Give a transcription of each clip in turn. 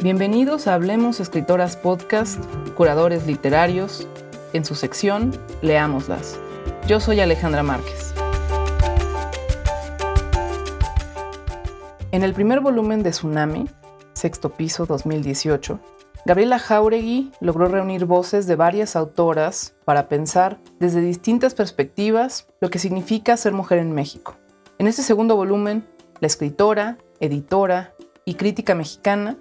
Bienvenidos a Hablemos Escritoras Podcast, curadores literarios, en su sección Leámoslas. Yo soy Alejandra Márquez. En el primer volumen de Tsunami, sexto piso 2018, Gabriela Jauregui logró reunir voces de varias autoras para pensar desde distintas perspectivas lo que significa ser mujer en México. En este segundo volumen, la escritora, editora y crítica mexicana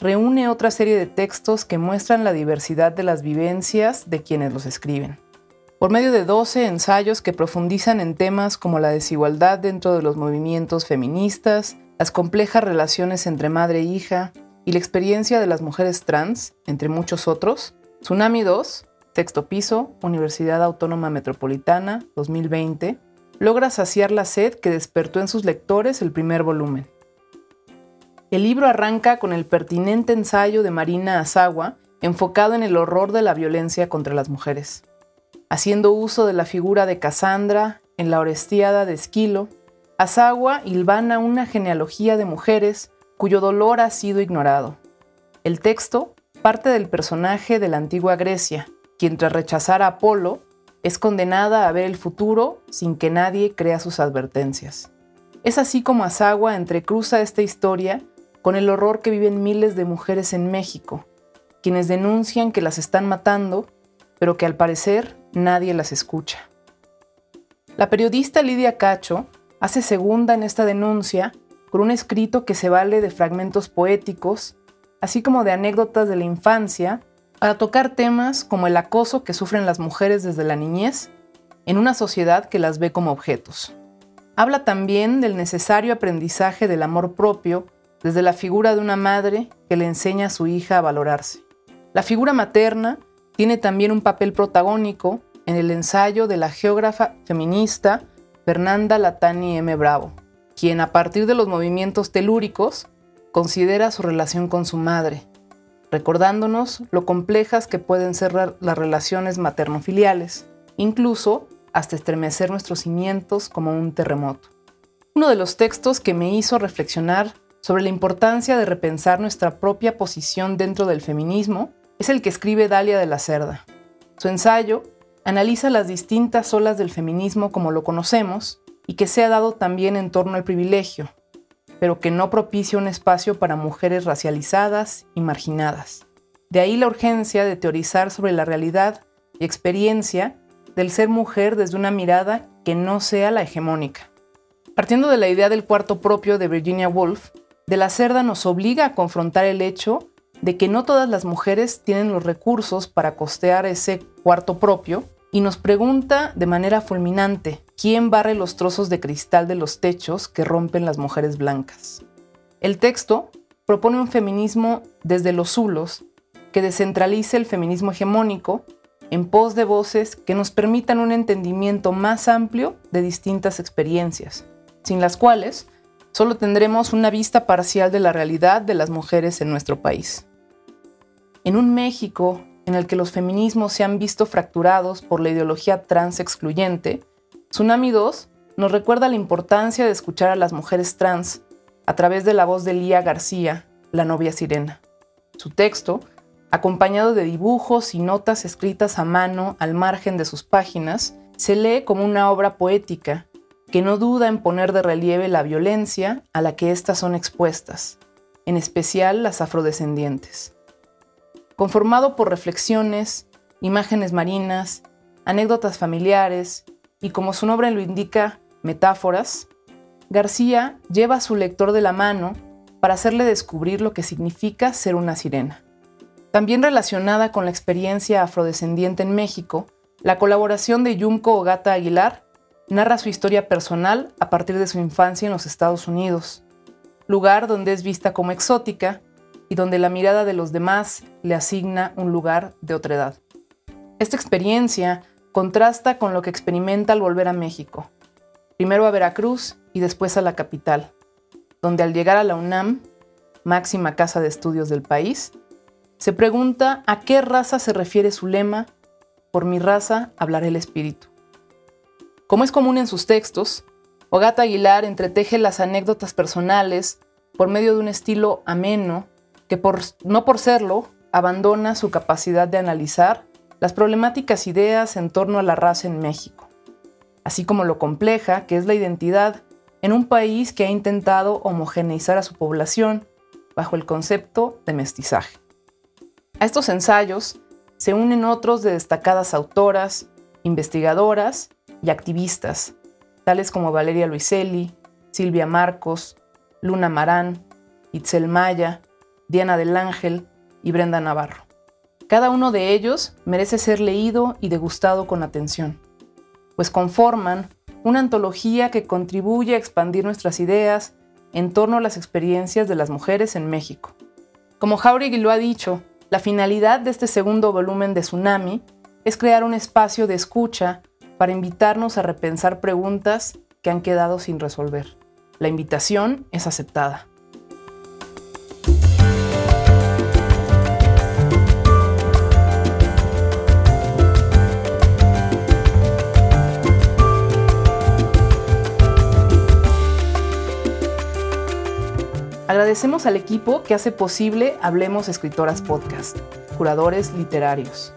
reúne otra serie de textos que muestran la diversidad de las vivencias de quienes los escriben. Por medio de 12 ensayos que profundizan en temas como la desigualdad dentro de los movimientos feministas, las complejas relaciones entre madre e hija y la experiencia de las mujeres trans, entre muchos otros, Tsunami 2, sexto piso, Universidad Autónoma Metropolitana, 2020, logra saciar la sed que despertó en sus lectores el primer volumen. El libro arranca con el pertinente ensayo de Marina Azagua, enfocado en el horror de la violencia contra las mujeres. Haciendo uso de la figura de Cassandra en la Orestiada de Esquilo, Azagua hilvana una genealogía de mujeres cuyo dolor ha sido ignorado. El texto parte del personaje de la antigua Grecia, quien tras rechazar a Apolo, es condenada a ver el futuro sin que nadie crea sus advertencias. Es así como Azagua entrecruza esta historia con el horror que viven miles de mujeres en México, quienes denuncian que las están matando, pero que al parecer nadie las escucha. La periodista Lidia Cacho hace segunda en esta denuncia con un escrito que se vale de fragmentos poéticos, así como de anécdotas de la infancia, para tocar temas como el acoso que sufren las mujeres desde la niñez en una sociedad que las ve como objetos. Habla también del necesario aprendizaje del amor propio desde la figura de una madre que le enseña a su hija a valorarse. La figura materna tiene también un papel protagónico en el ensayo de la geógrafa feminista Fernanda Latani M. Bravo, quien a partir de los movimientos telúricos considera su relación con su madre, recordándonos lo complejas que pueden ser las relaciones maternofiliales, incluso hasta estremecer nuestros cimientos como un terremoto. Uno de los textos que me hizo reflexionar sobre la importancia de repensar nuestra propia posición dentro del feminismo es el que escribe Dalia de la Cerda. Su ensayo analiza las distintas olas del feminismo como lo conocemos y que se ha dado también en torno al privilegio, pero que no propicia un espacio para mujeres racializadas y marginadas. De ahí la urgencia de teorizar sobre la realidad y experiencia del ser mujer desde una mirada que no sea la hegemónica. Partiendo de la idea del cuarto propio de Virginia Woolf, de la Cerda nos obliga a confrontar el hecho de que no todas las mujeres tienen los recursos para costear ese cuarto propio y nos pregunta de manera fulminante quién barre los trozos de cristal de los techos que rompen las mujeres blancas. El texto propone un feminismo desde los zulos que descentralice el feminismo hegemónico en pos de voces que nos permitan un entendimiento más amplio de distintas experiencias, sin las cuales solo tendremos una vista parcial de la realidad de las mujeres en nuestro país. En un México en el que los feminismos se han visto fracturados por la ideología trans excluyente, Tsunami 2 nos recuerda la importancia de escuchar a las mujeres trans a través de la voz de Lía García, la novia sirena. Su texto, acompañado de dibujos y notas escritas a mano al margen de sus páginas, se lee como una obra poética que no duda en poner de relieve la violencia a la que éstas son expuestas, en especial las afrodescendientes. Conformado por reflexiones, imágenes marinas, anécdotas familiares y, como su nombre lo indica, metáforas, García lleva a su lector de la mano para hacerle descubrir lo que significa ser una sirena. También relacionada con la experiencia afrodescendiente en México, la colaboración de Yumko Ogata Aguilar narra su historia personal a partir de su infancia en los Estados Unidos, lugar donde es vista como exótica y donde la mirada de los demás le asigna un lugar de otra edad. Esta experiencia contrasta con lo que experimenta al volver a México, primero a Veracruz y después a la capital, donde al llegar a la UNAM, máxima casa de estudios del país, se pregunta a qué raza se refiere su lema, por mi raza hablaré el espíritu. Como es común en sus textos, Ogata Aguilar entreteje las anécdotas personales por medio de un estilo ameno que no por serlo abandona su capacidad de analizar las problemáticas ideas en torno a la raza en México, así como lo compleja que es la identidad en un país que ha intentado homogeneizar a su población bajo el concepto de mestizaje. A estos ensayos se unen otros de destacadas autoras, investigadoras y activistas, tales como Valeria Luiselli, Silvia Marcos, Luna Marán, Itzel Maya, Diana del Ángel y Brenda Navarro. Cada uno de ellos merece ser leído y degustado con atención, pues conforman una antología que contribuye a expandir nuestras ideas en torno a las experiencias de las mujeres en México. Como Jauregui lo ha dicho, la finalidad de este segundo volumen de Tsunami es crear un espacio de escucha para invitarnos a repensar preguntas que han quedado sin resolver. La invitación es aceptada. Agradecemos al equipo que hace posible Hablemos Escritoras Podcast, curadores literarios.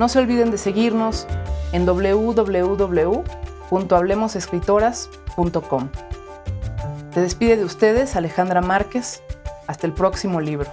No se olviden de seguirnos en www.hablemosescritoras.com. Te despide de ustedes Alejandra Márquez. Hasta el próximo libro.